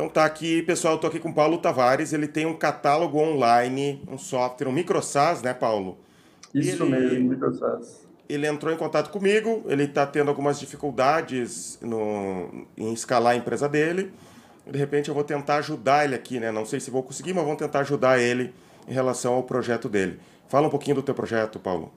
Então tá aqui, pessoal, estou aqui com o Paulo Tavares, ele tem um catálogo online, um software, um microsas, né, Paulo? Isso ele, mesmo, microsas. Ele entrou em contato comigo, ele está tendo algumas dificuldades no, em escalar a empresa dele. De repente eu vou tentar ajudar ele aqui, né? Não sei se vou conseguir, mas vamos tentar ajudar ele em relação ao projeto dele. Fala um pouquinho do teu projeto, Paulo.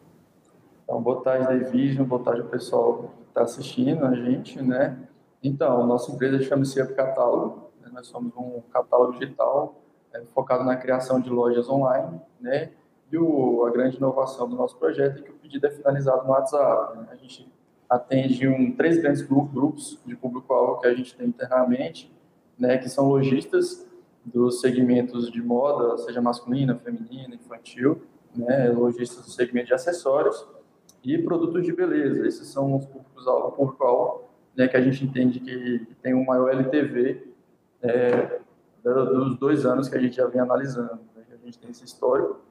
Então, boa tarde, Division, boa tarde ao pessoal que está assistindo a gente, né? Então, nossa empresa chama-se Up Catálogo? Nós somos um catálogo digital é, focado na criação de lojas online, né? E o, a grande inovação do nosso projeto é que o pedido é finalizado no WhatsApp. Né? A gente atende um, três grandes grupos de público-alvo que a gente tem internamente, né? Que são lojistas dos segmentos de moda, seja masculina, feminina, infantil, né? Lojistas do segmento de acessórios e produtos de beleza. Esses são os públicos-alvo, público-alvo né, que a gente entende que, tem um maior LTV é, dos dois anos que a gente já vem analisando, né, a gente tem esse histórico.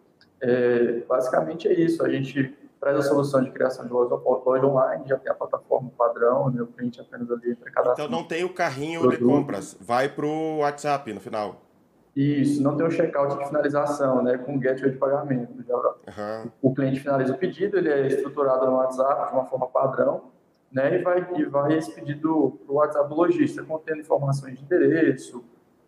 É, basicamente é isso, a gente traz a solução de criação de loja, loja online, já tem a plataforma padrão, né, o cliente apenas ali entra cada Então não tem o carrinho produto. de compras, vai para o WhatsApp no final. Isso, não tem o checkout de finalização, né, com gateway de pagamento. Já, uhum. O cliente finaliza o pedido, ele é estruturado no WhatsApp de uma forma padrão, né, e vai, e vai esse pedido para o WhatsApp do lojista, contendo informações de endereço,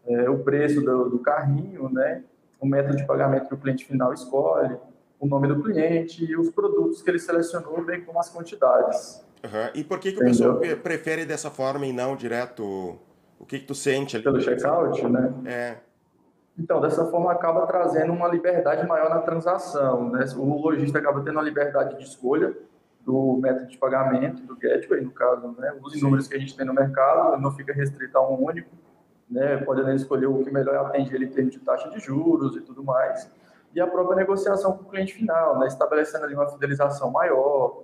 é, o preço do, do, carrinho, né, o método de pagamento que o cliente final escolhe, o nome do cliente e os produtos que ele selecionou, bem como as quantidades. Uhum. E por que, que o pessoal prefere dessa forma e não direto? O que, que tu sente ali? Pelo checkout, né? É. Então, dessa forma, acaba trazendo uma liberdade maior na transação. Né? O lojista acaba tendo uma liberdade de escolha do método de pagamento, do gateway, no caso, né, os números que a gente tem no mercado, não fica restrito a um único, né, podendo escolher o que melhor atende ele em termos de taxa de juros e tudo mais, e a própria negociação com o cliente final, né, estabelecendo ali uma fidelização maior,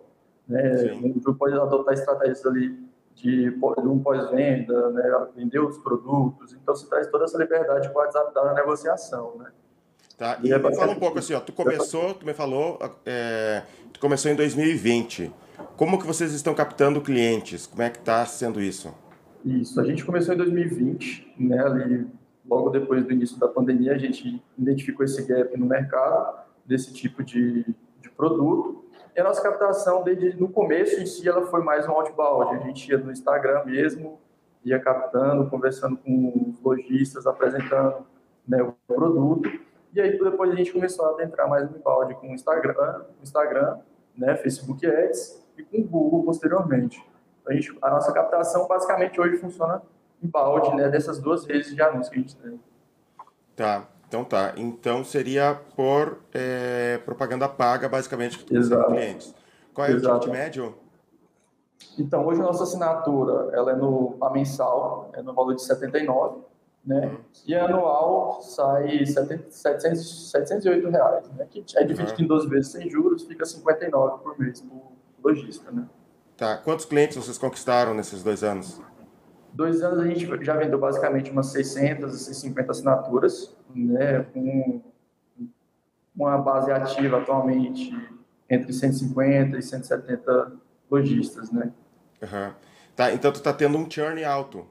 né, o pode adotar estratégias ali de, de um pós-venda, né, vender os produtos, então se traz toda essa liberdade para o WhatsApp da negociação, né. Tá? E, e me fala um pouco assim, ó, tu começou, tu me falou, é, tu começou em 2020. Como que vocês estão captando clientes? Como é que está sendo isso? Isso, a gente começou em 2020, né, ali, logo depois do início da pandemia, a gente identificou esse gap no mercado desse tipo de, de produto. E a nossa captação, desde no começo em si, ela foi mais um outbound. A gente ia no Instagram mesmo, ia captando, conversando com os lojistas, apresentando né, o produto. E aí depois a gente começou a adentrar mais no balde com o Instagram, Instagram, né, Facebook Ads e com o Google posteriormente. A, gente, a nossa captação basicamente hoje funciona em balde, né, dessas duas redes de anúncios que a gente tem. Tá, então tá. Então seria por é, propaganda paga, basicamente, que Exato. clientes. Qual é Exato. o ticket médio? Então, hoje a nossa assinatura, ela é no a mensal, é no valor de 79 né? E anual sai 700, 708 reais, né? Que é dividido uhum. em 12 vezes sem juros, fica 59 por mês por lojista, né? Tá. Quantos clientes vocês conquistaram nesses dois anos? Dois anos a gente já vendeu basicamente umas 600, 650 assinaturas, né? Com uma base ativa atualmente entre 150 e 170 lojistas, né? Uhum. Tá, então tu tá tendo um churn alto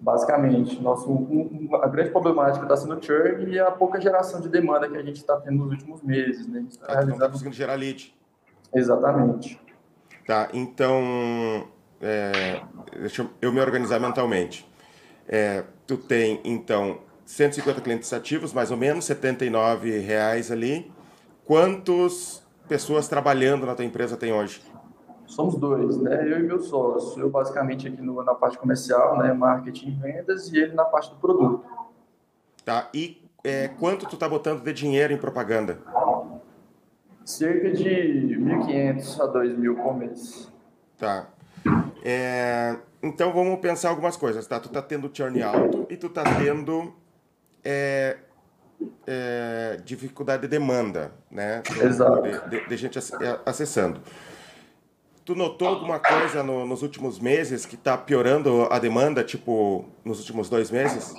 basicamente. Nosso, um, a grande problemática está sendo o churn e a pouca geração de demanda que a gente está tendo nos últimos meses. Né? Tá, tá realizando... não está conseguindo gerar lead. Exatamente. Tá, então, é, deixa eu me organizar mentalmente. É, tu tem, então, 150 clientes ativos, mais ou menos, 79 reais ali. Quantas pessoas trabalhando na tua empresa tem hoje? Somos dois, né? Eu e meu sócio. Eu basicamente aqui no, na parte comercial, né? Marketing e vendas, e ele na parte do produto. Tá. E é, quanto tu tá botando de dinheiro em propaganda? Cerca de 1.500 a 2.000 por mês. Tá. É, então vamos pensar algumas coisas, tá? Tu tá tendo churn alto e tu tá tendo é, é, dificuldade de demanda, né? Exato. De, de, de gente acessando. Tu notou alguma coisa no, nos últimos meses que está piorando a demanda, tipo, nos últimos dois meses?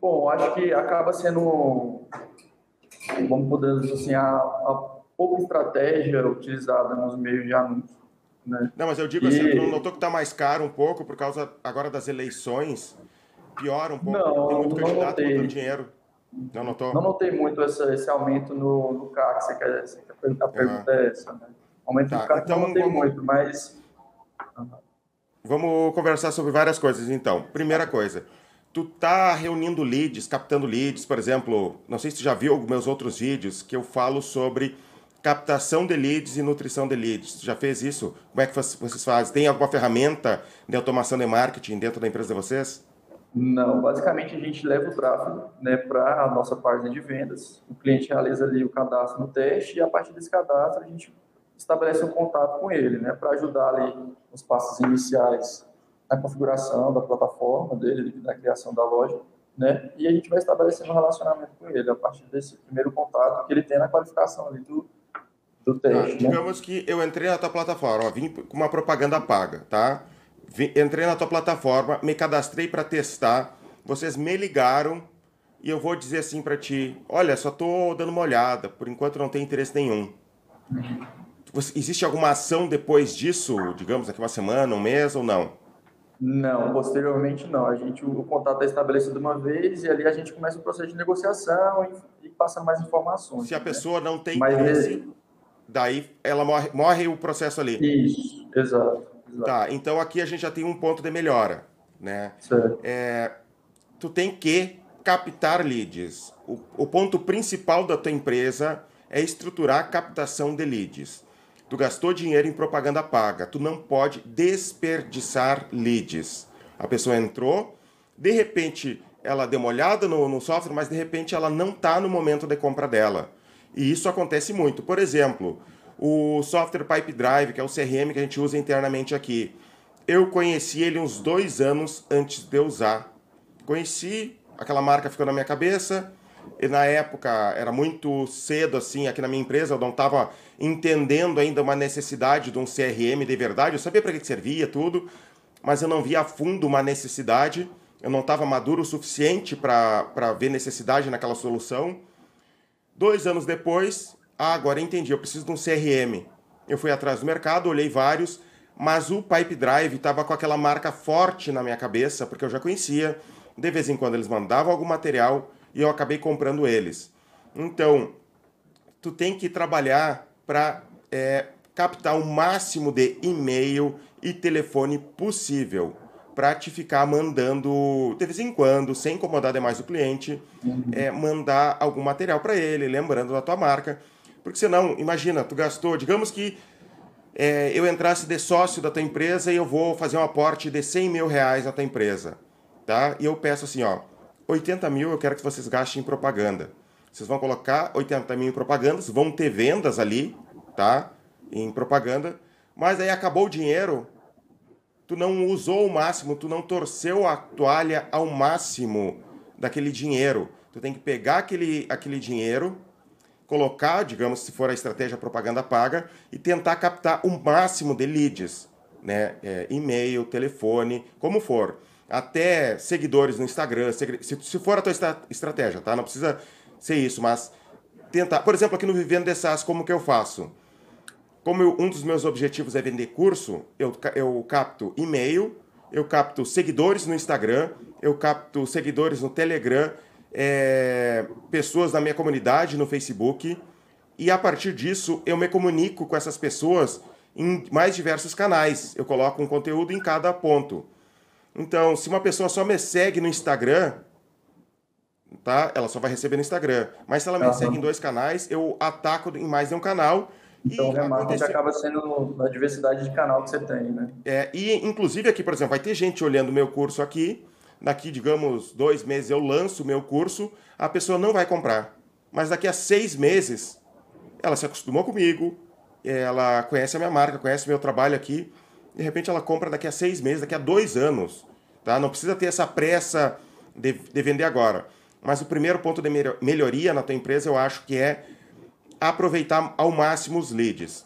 Bom, acho que acaba sendo, vamos poder dizer assim, a, a pouca estratégia utilizada nos meios de anúncio. Né? Não, mas eu digo e... assim, tu notou que está mais caro um pouco por causa agora das eleições? piora um pouco? Não, Tem muito não candidato notei. botando dinheiro. Não notou? Não notei muito essa, esse aumento no, no CAC, quer, a pergunta é essa, né? Aumento Tá, CAC então não notei vamos- muito, mas... Vamos conversar sobre várias coisas, então. Primeira coisa, tu tá reunindo leads, captando leads, por exemplo, não sei se tu já viu meus outros vídeos que eu falo sobre captação de leads e nutrição de leads. Tu já fez isso? Como é que vocês vocês fazem? Tem alguma ferramenta de automação de marketing dentro da empresa de vocês? Não, basicamente a gente leva o tráfego né, para a nossa página de vendas. O cliente realiza ali o cadastro no teste e a partir desse cadastro a gente estabelece um contato com ele, né, para ajudar ali nos passos iniciais na configuração da plataforma dele, da criação da loja, né, e a gente vai estabelecendo um relacionamento com ele a partir desse primeiro contato que ele tem na qualificação ali do, do Tá, teste, né? digamos que eu entrei na tua plataforma, ó, vim com uma propaganda paga, tá? Vi- entrei na tua plataforma, me cadastrei para testar, vocês me ligaram e eu vou dizer assim para ti, olha, só tô dando uma olhada, por enquanto não tem interesse nenhum. Você- existe alguma ação depois disso, digamos, daqui uma semana, um mês ou não? Não, posteriormente não. A gente, o contato é estabelecido uma vez e ali a gente começa o processo de negociação e, e passa mais informações. Se a né? pessoa não tem Mas interesse, daí ela morre, morre o processo ali. Isso, exato. exato. Tá, então aqui a gente já tem um ponto de melhora, né? Certo. é, tu tem que captar leads. O, o ponto principal da tua empresa é estruturar a captação de leads. Tu gastou dinheiro em propaganda paga, tu não pode desperdiçar leads. A pessoa entrou, de repente ela deu uma olhada no, no software, mas de repente ela não está no momento de compra dela. E isso acontece muito. Por exemplo, o software Pipe Drive, que é o CRM que a gente usa internamente aqui. Eu conheci ele uns dois anos antes de eu usar. Conheci, aquela marca ficou na minha cabeça. Na época era muito cedo assim aqui na minha empresa, eu não estava entendendo ainda uma necessidade de um CRM de verdade. Eu sabia para que servia tudo, mas eu não via a fundo uma necessidade. Eu não estava maduro o suficiente para ver necessidade naquela solução. Dois anos depois, ah, agora entendi, eu preciso de um CRM. Eu fui atrás do mercado, olhei vários, mas o Pipe Drive estava com aquela marca forte na minha cabeça, porque eu já conhecia. De vez em quando eles mandavam algum material e eu acabei comprando eles. Então, tu tem que trabalhar para captar o máximo de e-mail e telefone possível para te ficar mandando de vez em quando, sem incomodar demais o cliente, é, mandar algum material para ele, lembrando da tua marca. Porque senão, imagina, tu gastou, digamos que é, eu entrasse de sócio da tua empresa e eu vou fazer um aporte de 100 mil reais na tua empresa, tá? E eu peço assim, ó, 80 mil eu quero que vocês gastem em propaganda. Vocês vão colocar 80 mil em propagandas, vão ter vendas ali, tá? Em propaganda, mas aí acabou o dinheiro, tu não usou o máximo, tu não torceu a toalha ao máximo daquele dinheiro. Tu tem que pegar aquele, aquele dinheiro, colocar, digamos, se for a estratégia propaganda paga, e tentar captar o máximo de leads, né? É, e-mail, telefone, como for. Até seguidores no Instagram, se, se for a tua estra- estratégia, tá? Não precisa ser isso, mas tentar. Por exemplo, aqui no Vivendo de SaaS, como que eu faço? Como eu- um dos meus objetivos é vender curso, eu, eu capto e-mail, eu capto seguidores no Instagram, eu capto seguidores no Telegram, é, pessoas da minha comunidade no Facebook, e a partir disso eu me comunico com essas pessoas em mais diversos canais. Eu coloco um conteúdo em cada ponto. Então, se uma pessoa só me segue no Instagram, tá? Ela só vai receber no Instagram. Mas se ela me Aham. segue em dois canais, eu ataco em mais de um canal. Então, o e remarketing aconteceu- acaba sendo na diversidade de canal que você tem, né? é, e, inclusive, aqui, por exemplo, vai ter gente olhando o meu curso aqui. Daqui, digamos, dois meses eu lanço o meu curso, a pessoa não vai comprar. Mas daqui a seis meses, ela se acostumou comigo, ela conhece a minha marca, conhece o meu trabalho aqui. De repente, ela compra daqui a seis meses, daqui a dois anos. Tá? Não precisa ter essa pressa de, de vender agora. Mas o primeiro ponto de melho- melhoria na tua empresa, eu acho que é aproveitar ao máximo os leads.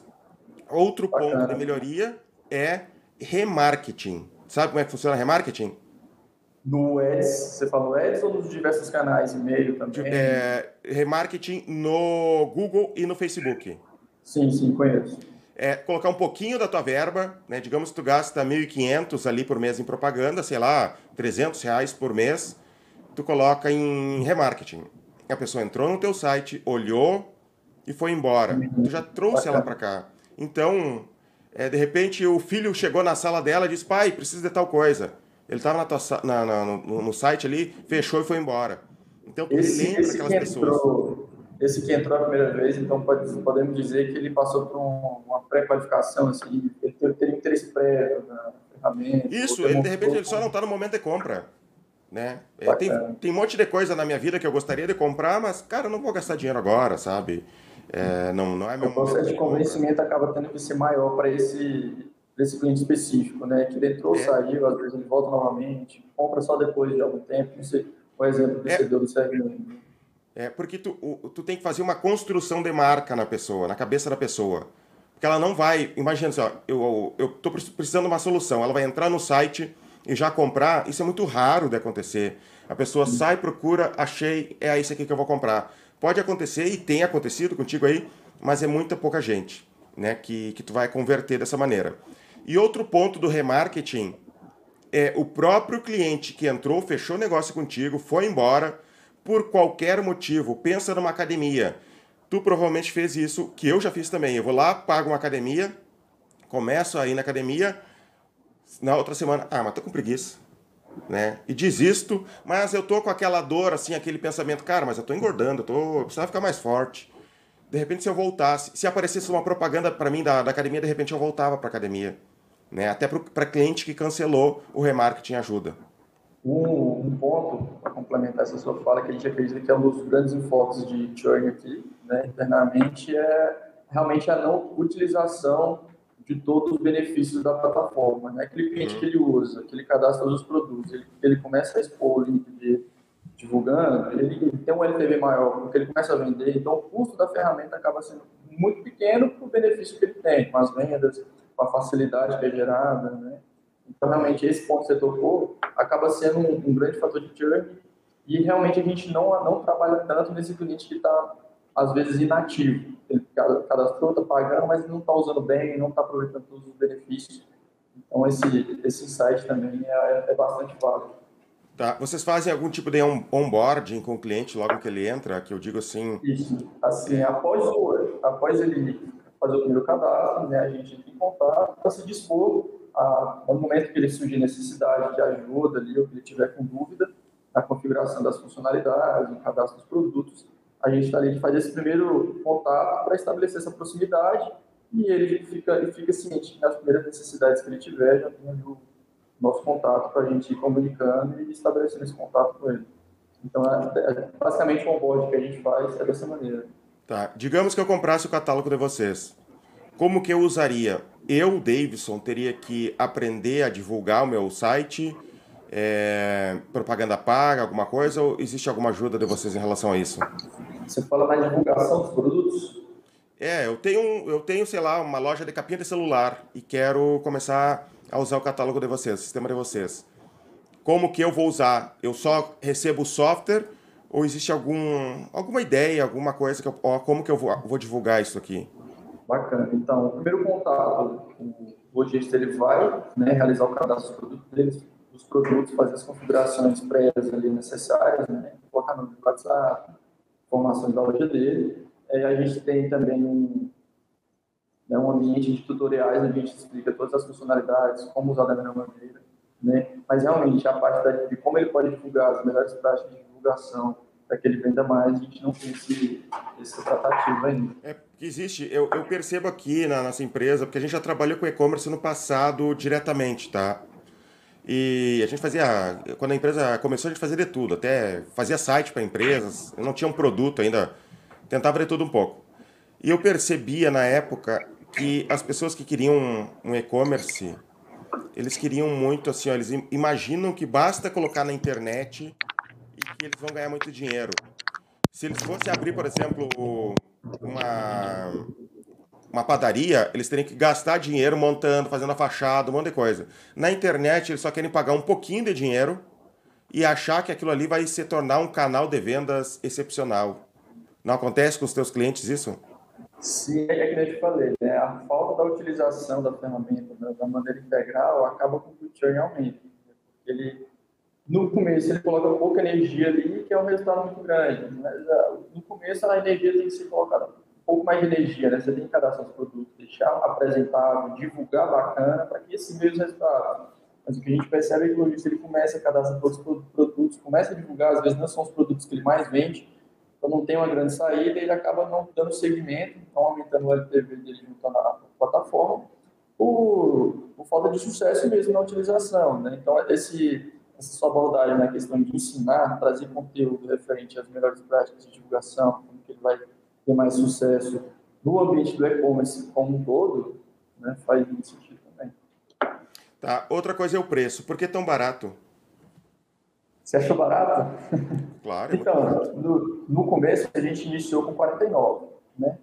Outro ponto Bacana. de melhoria é remarketing. Sabe como é que funciona remarketing? No Ads, você falou Ads ou nos diversos canais, e-mail também? É, remarketing no Google e no Facebook. Sim, sim, conheço. É colocar um pouquinho da tua verba, né? Digamos que tu gasta 1.500 ali por mês em propaganda, sei lá, 300 reais por mês, tu coloca em remarketing. A pessoa entrou no teu site, olhou e foi embora. Tu já trouxe ela para cá. Então, é, de repente o filho chegou na sala dela e disse, pai, preciso de tal coisa. Ele estava na, na, no, no, site ali, fechou e foi embora. Então, esse, ele lembra aquelas pessoas. Entrou, esse que entrou a primeira vez, então pode, podemos dizer que ele passou por um, uma pré-qualificação, assim, ele teria interesse prévio na ferramenta. Isso, ele, de repente ele só não está no momento de compra. Né? É, tem, tem um monte de coisa na minha vida que eu gostaria de comprar, mas, cara, eu não vou gastar dinheiro agora, sabe? É, não, não é meu o processo de convencimento acaba tendo que ser maior para esse, esse cliente específico, né? Que entrou, é. saiu, às vezes ele volta novamente, compra só depois de algum tempo. Não sei, o exemplo do é. do serve É, porque tu, tu tem que fazer uma construção de marca na pessoa, na cabeça da pessoa. Porque ela não vai. Imagina assim, ó, eu, eu precisando de uma solução. Ela vai entrar no site e já comprar. Isso é muito raro de acontecer. A pessoa sai, procura, achei, é isso aqui que eu vou comprar. Pode acontecer e tem acontecido contigo aí, mas é muita pouca gente, né, que, que tu vai converter dessa maneira. E outro ponto do remarketing é o próprio cliente que entrou, fechou negócio contigo, foi embora por qualquer motivo. Pensa numa academia. Tu provavelmente fez isso, que eu já fiz também. Eu vou lá, pago uma academia, começo a ir na academia, na outra semana, ah, mas tô com preguiça né? E desisto, mas eu tô com aquela dor, assim, aquele pensamento, cara, mas eu tô engordando, eu tô, eu precisava ficar mais forte. De repente, se eu voltasse, se aparecesse uma propaganda para mim da, da academia, de repente eu voltava para academia, né? Até para cliente que cancelou o remarketing ajuda. Um, um ponto para complementar essa sua fala que a gente acredita que é um dos grandes enfoques de churn aqui, né, internamente, é realmente a não utilização de todos os benefícios da plataforma. Né? Aquele cliente que ele usa, que ele cadastra os produtos, ele, ele começa a expor o link divulgando, ele, ele, tem um LTV maior, porque ele começa a vender, então o custo da ferramenta acaba sendo muito pequeno para o benefício que ele tem, com as vendas, com a facilidade que é gerada. Né? Então, realmente, esse ponto que você tocou acaba sendo um, um grande fator de churn e realmente a gente não, não trabalha tanto nesse cliente que está, às vezes, inativo ele cadastrou, está pagando, mas não está usando bem, não está aproveitando todos os benefícios. Então, esse, esse insight também é, é bastante válido. Tá. Vocês fazem algum tipo de onboarding com o cliente logo que ele entra, que eu digo assim... Isso. Assim, após, o, após ele fazer o primeiro cadastro, né, a gente entra em contato para se dispor a, no momento que ele surgir necessidade de ajuda ali, ou que ele tiver com dúvida, na configuração das funcionalidades, no cadastro dos produtos, a gente está ali, faz esse primeiro contato para estabelecer essa proximidade e ele fica, ele fica ciente nas primeiras necessidades que ele tiver, já tem ali o nosso contato para a gente ir comunicando e estabelecendo esse contato com ele. Então, é, é, basicamente, o onboard que a gente faz é dessa maneira. Tá. Digamos que eu comprasse o catálogo de vocês. Como que eu usaria? Eu, Davidson, teria que aprender a divulgar o meu site, é, propaganda paga, alguma coisa, ou existe alguma ajuda de vocês em relação a isso? Você fala mais divulgação dos produtos? É, eu tenho, eu tenho, sei lá, uma loja de capinha de celular e quero começar a usar o catálogo de vocês, o sistema de vocês. Como que eu vou usar? Eu só recebo o software ou existe algum, alguma ideia, alguma coisa que eu, ó, como que eu vou, vou divulgar isso aqui? Bacana. Então, o primeiro contato, o lojista ele vai né, realizar o cadastro dos produtos deles, dos produtos, fazer as configurações prévias ali necessárias, né, colocar no WhatsApp, informações da loja dele. É, a gente tem também um, né, um ambiente de tutoriais, onde a gente explica todas as funcionalidades, como usar da melhor maneira. Né? Mas realmente a parte de como ele pode divulgar as melhores práticas de divulgação para que ele venda mais, a gente não tem esse, esse tratativo ainda. É, existe, eu, eu percebo aqui na nossa empresa, porque a gente já trabalhou com e-commerce no passado diretamente, tá? E a gente fazia, quando a empresa começou, a gente fazia de tudo, até fazia site para empresas, não tinha um produto ainda, tentava de tudo um pouco. E eu percebia na época que as pessoas que queriam um e-commerce, eles queriam muito assim, ó, eles imaginam que basta colocar na internet e que eles vão ganhar muito dinheiro. Se eles fossem abrir, por exemplo, uma uma padaria, eles teriam que gastar dinheiro montando, fazendo a fachada, um monte de coisa. Na internet, eles só querem pagar um pouquinho de dinheiro e achar que aquilo ali vai se tornar um canal de vendas excepcional. Não acontece com os teus clientes isso? Sim, é que eu te falei, né? A falta da utilização da ferramenta da, da maneira integral acaba com que o churn aumente. Ele, no começo ele coloca pouca energia ali, que é um resultado muito grande. Mas ah, no começo a energia tem que ser colocada um pouco mais de energia, né? Você tem que cadastrar os produtos, deixar apresentável, divulgar bacana para que esse mesmo resultado. Mas o que a gente percebe é que o lojista ele começa a cadastrar todos os produtos, começa a divulgar, às vezes não são os produtos que ele mais vende, então não tem uma grande saída, ele acaba não dando segmento, então aumentando o LTV dele junto à plataforma, por, por, falta de sucesso mesmo na utilização. Né? Então, esse, essa sua abordagem na questão de ensinar, trazer conteúdo referente às melhores práticas de divulgação, como que ele vai ter mais sucesso no ambiente do e-commerce como um todo, né, faz muito sentido também. Tá. Outra coisa é o preço. Por que tão barato? Você achou barato? Claro. É então, no, no, começo a gente iniciou com 49, né?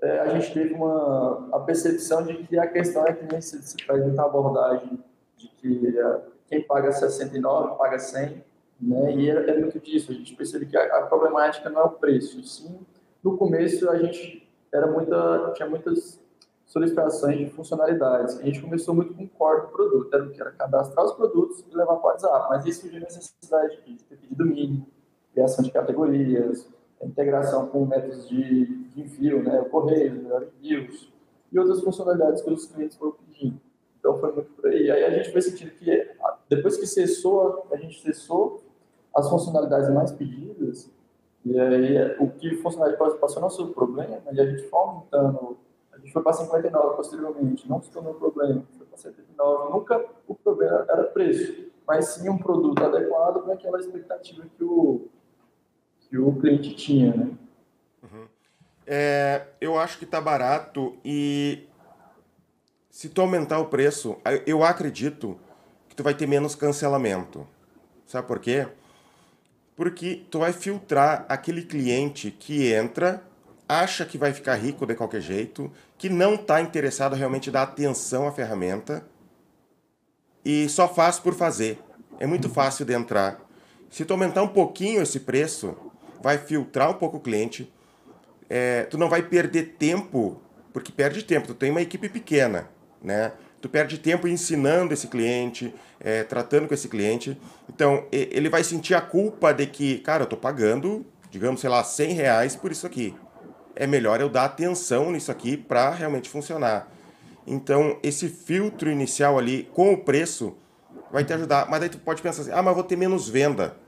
É, a gente teve uma a percepção de que a questão é que nem se, se faz muita abordagem de que uh, quem paga 69 paga 100, né? E é, é muito disso. A gente percebe que a, a, problemática não é o preço, sim. No começo a gente era muita tinha muitas solicitações de funcionalidades. A gente começou muito com o core do produto, era, que era cadastrar os produtos e levar para o WhatsApp, mas isso surgiu necessidade de ter pedido mínimo, criação de categorias, integração com métodos de, de envio, né, o correio, envios, e outras funcionalidades que os clientes foram pedindo. Então foi muito por aí. Aí a gente foi sentindo que depois que cessou, a gente cessou as funcionalidades mais pedidas, e aí o que funcionalidade passou não ser problema, e a gente foi aumentando gente foi para 59 posteriormente, não se tornou um problema, foi para 79. Nunca o problema era preço, mas sim um produto adequado para aquela expectativa que o, que o cliente tinha, né? Uhum. É, eu acho que está barato e se tu aumentar o preço, eu acredito que tu vai ter menos cancelamento. Sabe por quê? Porque tu vai filtrar aquele cliente que entra acha que vai ficar rico de qualquer jeito, que não está interessado realmente dar atenção à ferramenta e só faz por fazer. É muito fácil de entrar. Se tu aumentar um pouquinho esse preço, vai filtrar um pouco o cliente. É, tu não vai perder tempo, porque perde tempo. Tu tem uma equipe pequena, né? Tu perde tempo ensinando esse cliente, é, tratando com esse cliente. Então, ele vai sentir a culpa de que, cara, eu tô pagando, digamos, sei lá, 100 reais por isso aqui é melhor eu dar atenção nisso aqui para realmente funcionar. Então, esse filtro inicial ali com o preço vai te ajudar. Mas daí tu pode pensar assim, ah, mas eu vou ter menos venda.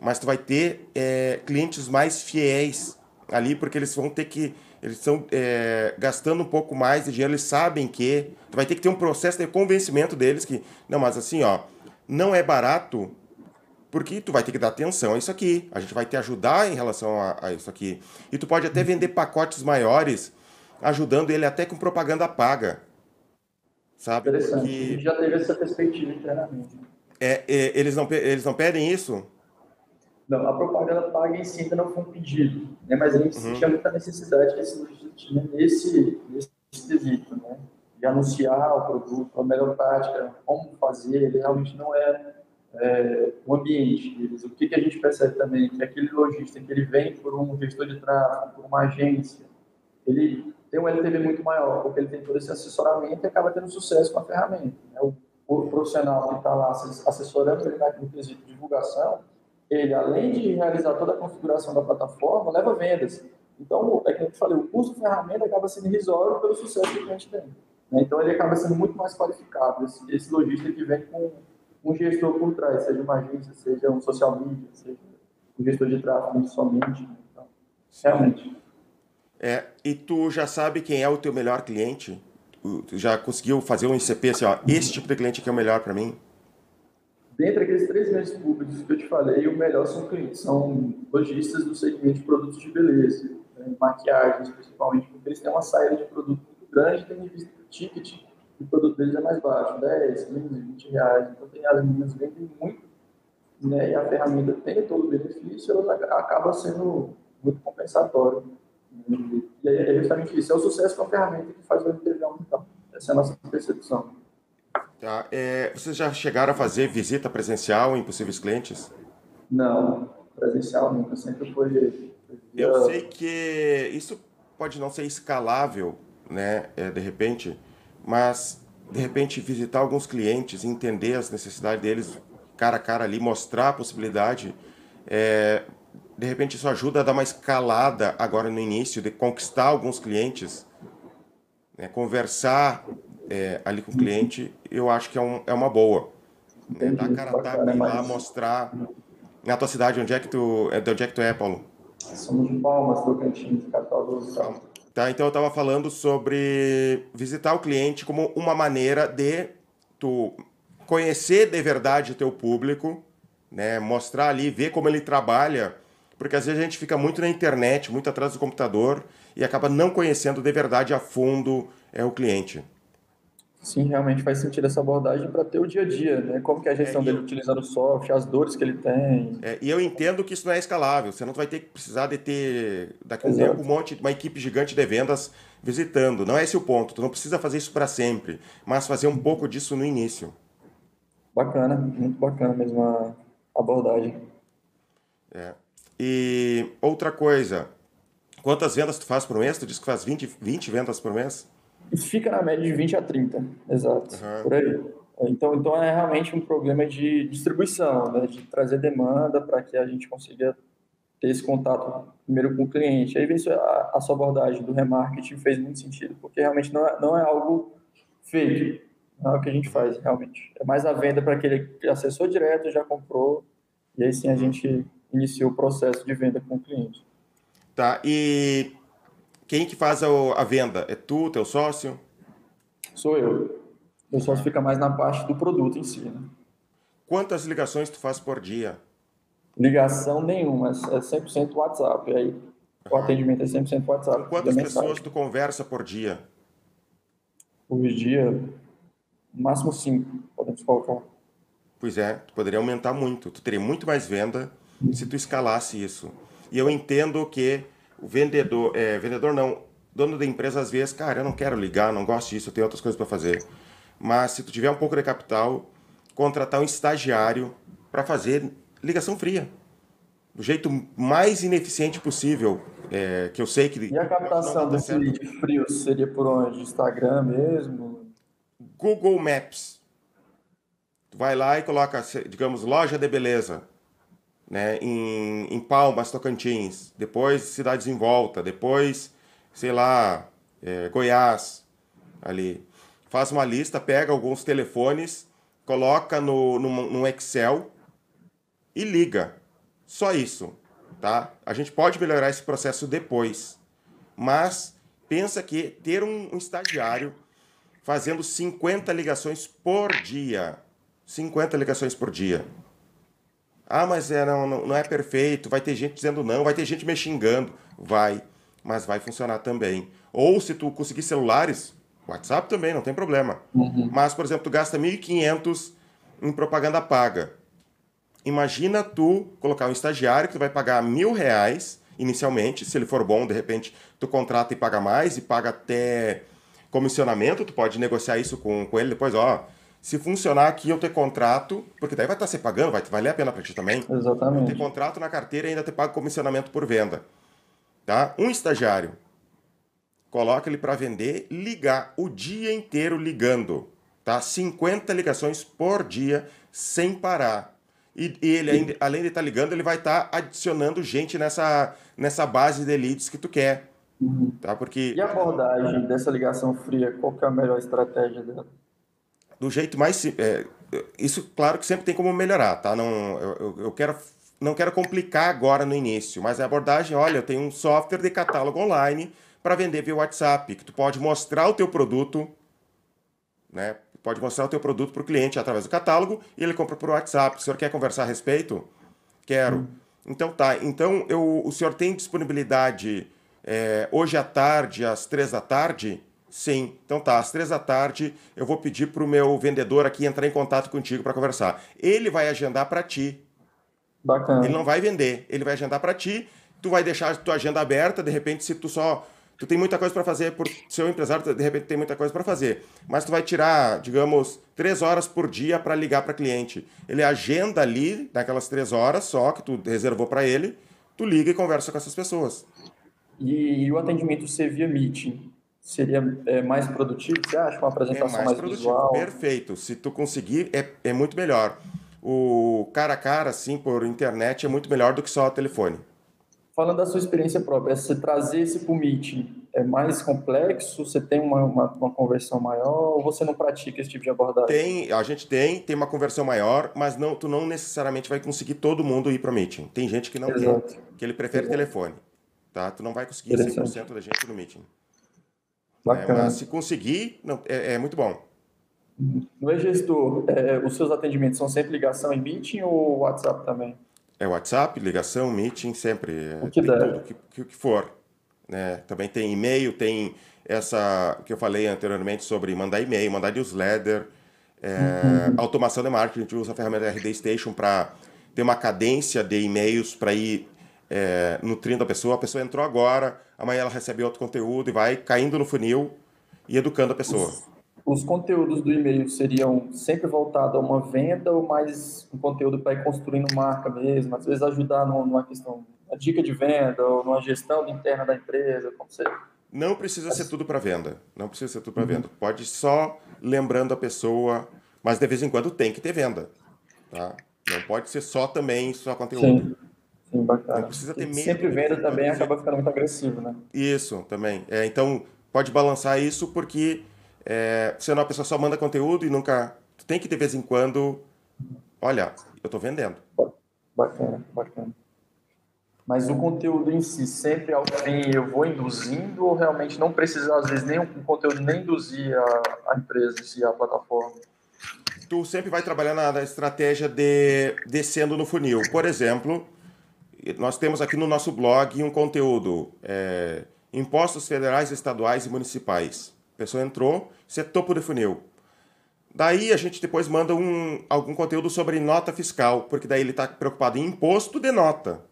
Mas tu vai ter é, clientes mais fiéis ali, porque eles vão ter que... Eles estão é, gastando um pouco mais de dinheiro, eles sabem que... Tu vai ter que ter um processo de convencimento deles que... Não, mas assim, ó, não é barato porque tu vai ter que dar atenção a isso aqui. A gente vai te ajudar em relação a, a isso aqui. E tu pode até vender pacotes maiores, ajudando ele até com propaganda paga. Sabe? Interessante. Porque... Já teve essa perspectiva internamente. É, é, eles, não, eles não pedem isso? Não, a propaganda paga em si ainda não foi um pedido, né? mas a gente uhum. sentia muita necessidade que esse lojista tinha nesse, nesse quesito, né? de anunciar o produto, a melhor prática, como fazer, ele realmente não é é, o ambiente deles. O que, que a gente percebe também? Que aquele lojista que ele vem por um gestor de tráfego, por uma agência, ele tem um LTV muito maior, porque ele tem todo esse assessoramento e acaba tendo sucesso com a ferramenta. Né? O, o, profissional que está lá assessorando ele no quesito de divulgação, ele, além de realizar toda a configuração da plataforma, leva vendas. Então, é que eu falei, o custo ferramenta acaba sendo irrisório pelo sucesso que o cliente tem. Né? Então, ele acaba sendo muito mais qualificado, esse, esse lojista que vem com um gestor por trás, seja uma agência, seja um social media, seja um gestor de tráfego somente. Então, realmente. É, e tu já sabe quem é o teu melhor cliente? Tu já conseguiu fazer um ICP assim, ó, esse tipo de cliente aqui é o melhor para mim? Dentre aqueles três meses públicos que eu te falei, o melhor são clientes, são lojistas do segmento de produtos de beleza, né, maquiagens principalmente, porque eles têm uma saída de produto muito grande, tendo em vista o ticket o produto deles é mais baixo, 10, 15, 20 reais. Então, tem, as meninas vendem muito, né, e a ferramenta tem todo o benefício, ela acaba sendo muito compensatório. E, e é justamente isso, é o sucesso com a ferramenta que faz o MTV aumentar. Essa é a nossa percepção. Tá. É, vocês já chegaram a fazer visita presencial em possíveis clientes? Não, presencial nunca, sempre foi. foi Eu sei que isso pode não ser escalável, né, é, de repente, mas de repente visitar alguns clientes, entender as necessidades deles cara a cara ali, mostrar a possibilidade, é, de repente isso ajuda a dar uma escalada agora no início, de conquistar alguns clientes, né, conversar é, ali com o cliente, eu acho que é, um, é uma boa. Né, dar cara a tapa e lá mostrar na tua cidade, onde é que tu, é, de onde é que tu é, Paulo? Somos de Palmas, Tocantins, capital do estado. Tá, então eu estava falando sobre visitar o cliente como uma maneira de tu conhecer de verdade o teu público, né, mostrar ali, ver como ele trabalha, porque às vezes a gente fica muito na internet, muito atrás do computador e acaba não conhecendo de verdade a fundo é, o cliente. Sim, realmente faz sentido essa abordagem para ter o dia a dia, né? Como que é a gestão é, dele eu... utilizando o software, as dores que ele tem. É, e eu entendo que isso não é escalável. Você não vai ter que precisar de ter daqui a um tempo um monte, uma equipe gigante de vendas visitando. Não é esse o ponto. Tu não precisa fazer isso para sempre, mas fazer um pouco disso no início. Bacana, muito bacana mesmo a abordagem. É. E outra coisa, quantas vendas tu faz por mês? Tu disse que faz 20, 20 vendas por mês? Fica na média de 20 a 30, exato, uhum. por aí. Então, então é realmente um problema de distribuição, né, de trazer demanda para que a gente consiga ter esse contato primeiro com o cliente. Aí vem a, a sua abordagem do remarketing fez muito sentido, porque realmente não é, não é algo feito, não é o que a gente faz realmente. É mais a venda para aquele que acessou direto, já comprou, e aí sim a gente iniciou o processo de venda com o cliente. Tá, e quem que faz a, a venda? É tu, teu sócio? Sou eu. Meu sócio fica mais na parte do produto em si. Né? Quantas ligações tu faz por dia? Ligação nenhuma, é 100% WhatsApp. Aí o atendimento é 100% WhatsApp. Com quantas pessoas tu conversa por dia? Por dia, no máximo cinco, podemos colocar. Pois é, tu poderia aumentar muito. Tu teria muito mais venda se tu escalasse isso. E eu entendo que o vendedor, é, vendedor não, dono da empresa às vezes, cara, eu não quero ligar, não gosto disso, eu tenho outras coisas para fazer. Mas se tu tiver um pouco de capital, contratar um estagiário para fazer ligação fria. Do jeito mais ineficiente possível, é, que eu sei que... E a captação desse lead frio seria por onde? Instagram mesmo? Google Maps. Tu vai lá e coloca, digamos, loja de beleza né, em, em Palmas, Tocantins, depois cidades em volta, depois, sei lá, é, Goiás, ali. Faz uma lista, pega alguns telefones, coloca no, no, no Excel e liga. Só isso, tá? A gente pode melhorar esse processo depois, mas pensa que ter um, um estagiário fazendo 50 ligações por dia, 50 ligações por dia, ah, mas é, não, não é perfeito, vai ter gente dizendo não, vai ter gente me xingando. Vai, mas vai funcionar também. Ou se tu conseguir celulares, WhatsApp também, não tem problema. Uhum. Mas, por exemplo, tu gasta 1.500 em propaganda paga. Imagina tu colocar um estagiário que tu vai pagar mil reais inicialmente, se ele for bom, de repente tu contrata e paga mais e paga até comissionamento, tu pode negociar isso com, com ele depois, ó, se funcionar aqui, eu ter contrato, porque daí vai estar se pagando, vai valer a pena para ti também. Exatamente. Eu ter contrato na carteira e ainda ter pago comissionamento por venda. Tá? Um estagiário, coloca ele para vender, ligar o dia inteiro ligando. Tá? 50 ligações por dia, sem parar. E, e ele, ainda, além de estar tá ligando, ele vai estar tá adicionando gente nessa, nessa base de leads que tu quer. Uhum. Tá? Porque... E a abordagem dessa ligação fria, qual que é a melhor estratégia dela? Do jeito mais é, isso claro que sempre tem como melhorar tá? Não eu, eu quero não quero complicar agora no início mas a abordagem olha eu tenho um software de catálogo online para vender via WhatsApp que tu pode mostrar o teu produto né? Pode mostrar o teu produto para o cliente através do catálogo e ele compra por WhatsApp. O senhor quer conversar a respeito? Quero. Hum. então tá. Então eu o senhor tem disponibilidade é, hoje à tarde às três da tarde Sim. Então tá, às três da tarde eu vou pedir para o meu vendedor aqui entrar em contato contigo para conversar. Ele vai agendar para ti. Bacana. Ele não vai vender, ele vai agendar para ti. Tu vai deixar a tua agenda aberta, de repente se tu só tu tem muita coisa para fazer por ser um empresário, de repente tem muita coisa para fazer, mas tu vai tirar, digamos, três horas por dia para ligar para cliente. Ele agenda ali naquelas três horas só que tu reservou para ele, tu liga e conversa com essas pessoas. E, e o atendimento ser via meeting seria é, mais produtivo, você acha? Uma apresentação é mais, mais produtivo, visual? Perfeito. Se tu conseguir, é, é muito melhor. O cara a cara, assim, por internet, é muito melhor do que só o telefone. Falando da sua experiência própria, você trazer esse para o meeting é mais complexo? Você tem uma, uma, uma, conversão maior ou você não pratica esse tipo de abordagem? Tem, a gente tem, tem uma conversão maior, mas não, tu não necessariamente vai conseguir todo mundo ir para o meeting. Tem gente que não Exato. quer, que ele prefere Exato. telefone. Tá? Tu não vai conseguir 100% da gente no meeting. Bacana. É, mas se conseguir, não, é, é muito bom. No e-gestor, é, os seus atendimentos são sempre ligação em meeting ou WhatsApp também? É WhatsApp, ligação, meeting, sempre. O que der. Tudo, o que, que for. Né? Também tem e-mail, tem essa que eu falei anteriormente sobre mandar e-mail, mandar newsletter, é, uhum. automação de marketing. A gente usa a ferramenta RD Station para ter uma cadência de e-mails para ir é, nutrindo a pessoa. A pessoa entrou agora, amanhã ela recebe outro conteúdo e vai caindo no funil e educando a pessoa. Os, os conteúdos do e-mail seriam sempre voltados a uma venda ou mais um conteúdo para ir construindo marca mesmo? Às vezes ajudar numa questão, uma dica de venda ou numa gestão interna da empresa, como. Não precisa ser tudo para venda. Não precisa ser tudo para uhum. venda. Pode só lembrando a pessoa, mas de vez em quando tem que ter venda. Tá? Não pode ser só também só conteúdo. Sim. Sim, bacana. Não precisa ter medo. Sempre venda também acaba ficando muito agressivo, né? Isso, também. É, então, pode balançar isso porque é, senão a pessoa só manda conteúdo e nunca... Tu tem que, de vez em quando, olha, eu estou vendendo. Bacana, bacana. Mas o conteúdo em si, sempre ao fim, eu vou induzindo ou realmente não precisa, às vezes, nem o conteúdo nem induzir a, a empresa, se a plataforma? Tu sempre vai trabalhar na estratégia de descendo no funil. Por exemplo, nós temos aqui no nosso blog um conteúdo: é, impostos federais, estaduais e municipais. A pessoa entrou, você é topo de funil. Daí a gente depois manda um, algum conteúdo sobre nota fiscal, porque daí ele está preocupado em imposto de nota.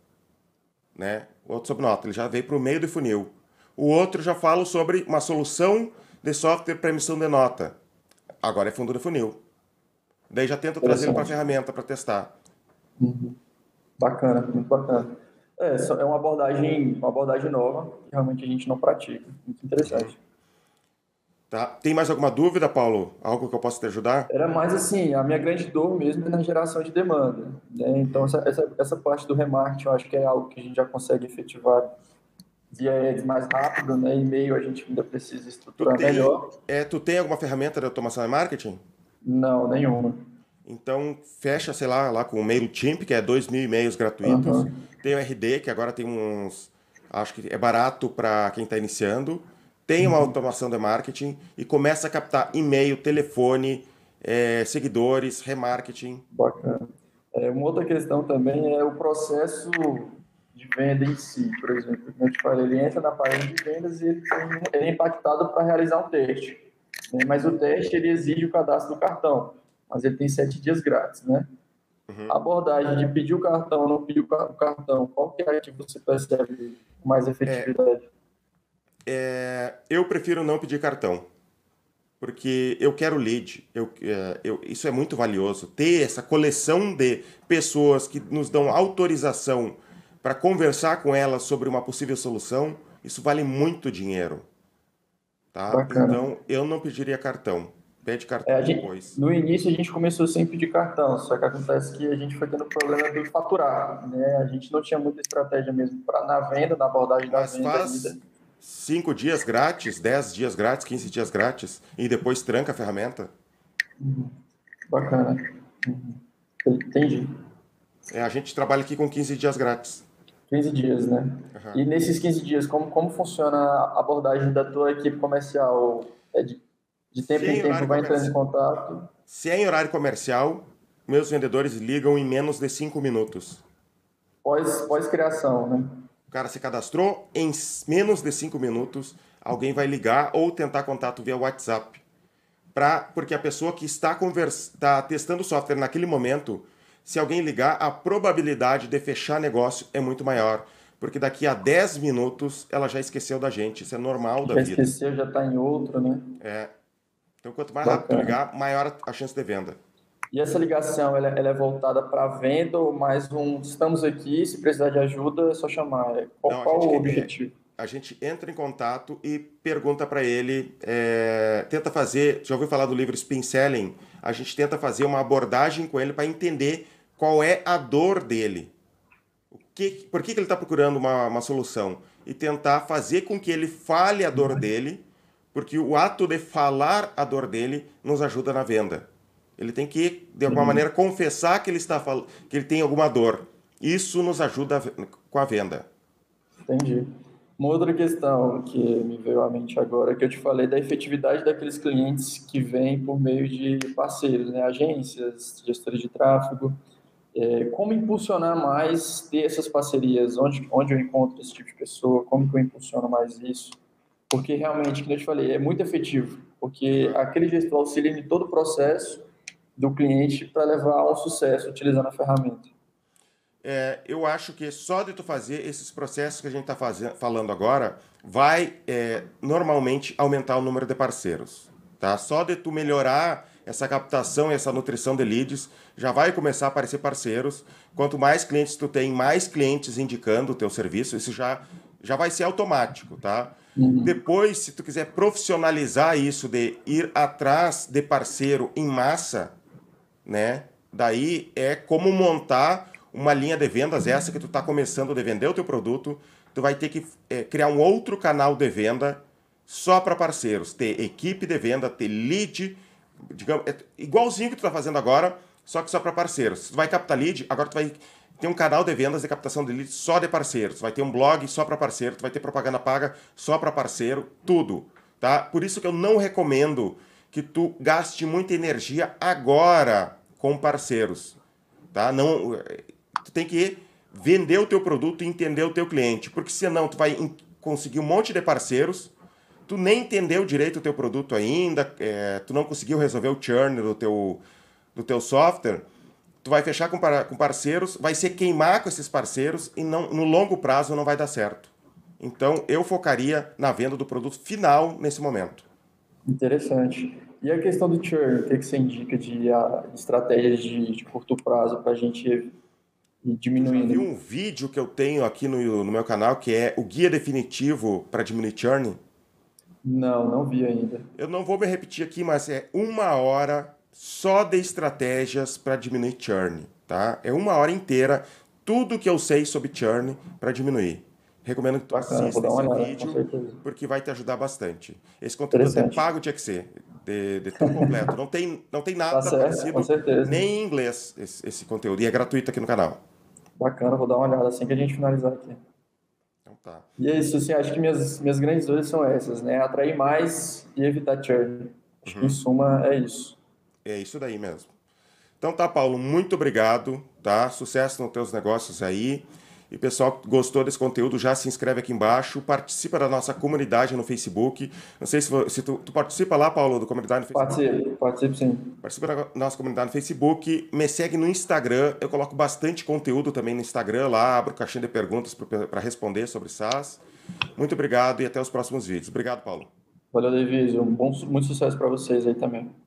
Né? O outro sobre nota, ele já veio para o meio do funil. O outro já fala sobre uma solução de software para emissão de nota. Agora é fundo de funil. Daí já tenta trazer para a ferramenta para testar. Uhum. Bacana, muito bacana. É, é uma abordagem, uma abordagem nova que realmente a gente não pratica. Muito interessante. Tá. Tem mais alguma dúvida, Paulo? Algo que eu possa te ajudar? Era mais assim, a minha grande dor mesmo é na geração de demanda. Né? Então, essa, essa, essa parte do remarketing eu acho que é algo que a gente já consegue efetivar via ads mais rápido, né? E-mail a gente ainda precisa estruturar tem, melhor. É, tu tem alguma ferramenta de automação de marketing? Não, nenhuma. Então, fecha, sei lá, lá com o MailChimp, que é 2 mil e-mails gratuitos. Uhum. Tem o RD, que agora tem uns. Acho que é barato para quem está iniciando. Tem uma uhum. automação de marketing e começa a captar e-mail, telefone, é, seguidores, remarketing. Bacana. É, uma outra questão também é o processo de venda em si. Por exemplo, como eu te falei, ele entra na página de vendas e ele, tem, ele é impactado para realizar um teste. Né? Mas o teste ele exige o cadastro do cartão mas ele tem sete dias grátis, né? Uhum. A abordagem de pedir o cartão, não pedir o cartão, qual que é a que você percebe mais efetividade? É, é, eu prefiro não pedir cartão, porque eu quero lead. Eu, é, eu, isso é muito valioso. Ter essa coleção de pessoas que nos dão autorização para conversar com elas sobre uma possível solução, isso vale muito dinheiro. Tá? Então, eu não pediria cartão. Pede cartão é, gente, depois. No início a gente começou sem pedir cartão, só que acontece que a gente foi tendo problema de faturar, né? A gente não tinha muita estratégia mesmo para na venda, na abordagem da Mas venda faz ainda. cinco dias grátis, dez dias grátis, 15 dias grátis e depois tranca a ferramenta. Uhum. Bacana. Uhum. Entendi. É, a gente trabalha aqui com 15 dias grátis. 15 dias, né? Uhum. E nesses 15 dias, como, como funciona a abordagem da tua equipe comercial? É de de tempo em tempo vai entrando em contato. Se é em horário comercial, meus vendedores ligam em menos de 5 minutos. Pós, pós-criação, né? O cara se cadastrou, em menos de 5 minutos, alguém vai ligar ou tentar contato via WhatsApp. Pra, porque a pessoa que está, convers, está testando o software naquele momento, se alguém ligar, a probabilidade de fechar negócio é muito maior. Porque daqui a 10 minutos ela já esqueceu da gente. Isso é normal da já vida. Já esqueceu, já está em outro, né? É. Então, quanto mais Bacana. rápido ligar, maior a chance de venda. E essa ligação, ela, ela é voltada para venda ou mais um, estamos aqui, se precisar de ajuda, é só chamar. Qual, Não, qual o objetivo? A a gente entra em contato e pergunta para ele, é, tenta fazer, já ouviu falar do livro Spin Selling? A gente tenta fazer uma abordagem com ele para entender qual é a dor dele. O que, por que, que ele está procurando uma, uma solução? E tentar fazer com que ele fale a dor dele, porque o ato de falar a dor dele nos ajuda na venda. Ele tem que, de alguma uhum. maneira, confessar que ele, está, que ele tem alguma dor. Isso nos ajuda com a venda. Entendi. Uma outra questão que me veio à mente agora, que eu te falei da efetividade daqueles clientes que vêm por meio de parceiros, né? agências, gestores de tráfego. É, como impulsionar mais ter essas parcerias? Onde, onde eu encontro esse tipo de pessoa? Como que eu impulsiono mais isso? Porque realmente, como eu te falei, é muito efetivo, porque aquele gestor auxilia em todo o processo do cliente para levar ao sucesso utilizando a ferramenta é, eu acho que só de tu fazer esses processos que a gente está falando agora, vai é, normalmente aumentar o número de parceiros. Tá? Só de tu melhorar essa captação e essa nutrição de leads, já vai começar a aparecer parceiros. Quanto mais clientes tu tem, mais clientes indicando o teu serviço, isso já, já vai ser automático, tá? Uhum. Depois, se tu quiser profissionalizar isso de ir atrás de parceiro em massa, né? Daí é como montar uma linha de vendas, essa que tu está começando a vender o teu produto, tu vai ter que é, criar um outro canal de venda só para parceiros, ter equipe de venda, ter lead, digamos, é igualzinho que tu está fazendo agora, só que só para parceiros. Tu vai captar lead, agora tu vai ter um canal de vendas de captação de lead só de parceiros, vai ter um blog só para parceiro, vai ter propaganda paga só para parceiro, tudo, tá? Por isso que eu não recomendo que tu gaste muita energia agora com parceiros, tá? Não tu tem que vender o teu produto e entender o teu cliente, porque senão tu vai conseguir um monte de parceiros, tu nem entendeu direito o teu produto ainda, é, tu não conseguiu resolver o churn do teu, do teu software, tu vai fechar com, com parceiros, vai se queimar com esses parceiros e não, no longo prazo não vai dar certo. Então eu focaria na venda do produto final nesse momento. Interessante. E a questão do churn, o que, que você indica de, a, de estratégias de, de curto prazo para a gente diminuindo. Eu vi um vídeo que eu tenho aqui no, no meu canal que é o guia definitivo para diminuir churn. Não, não vi ainda. Eu não vou me repetir aqui, mas é uma hora só de estratégias para diminuir churn, tá? É uma hora inteira tudo que eu sei sobre churn para diminuir. Recomendo que tu Bacana, assista esse olhada, vídeo, porque vai te ajudar bastante. Esse conteúdo é pago tinha que ser, de, de tão completo. Não tem, não tem nada tá parecido, nem em inglês, esse, esse conteúdo. E é gratuito aqui no canal. Bacana, vou dar uma olhada assim que a gente finalizar aqui. Então tá. E é isso, assim, acho que minhas, minhas grandes dores são essas, né? Atrair mais e evitar churn. Acho uhum. que em suma é isso. É isso daí mesmo. Então tá, Paulo, muito obrigado, tá? Sucesso nos teus negócios aí. E pessoal que gostou desse conteúdo, já se inscreve aqui embaixo, participa da nossa comunidade no Facebook. Não sei se, se tu, tu, participa lá, Paulo, da comunidade no Facebook. Participo, participo sim. Participa da nossa comunidade no Facebook, me segue no Instagram, eu coloco bastante conteúdo também no Instagram, lá abro caixinha de perguntas para responder sobre SaaS. Muito obrigado e até os próximos vídeos. Obrigado, Paulo. Valeu, David. Um bom, muito sucesso para vocês aí também.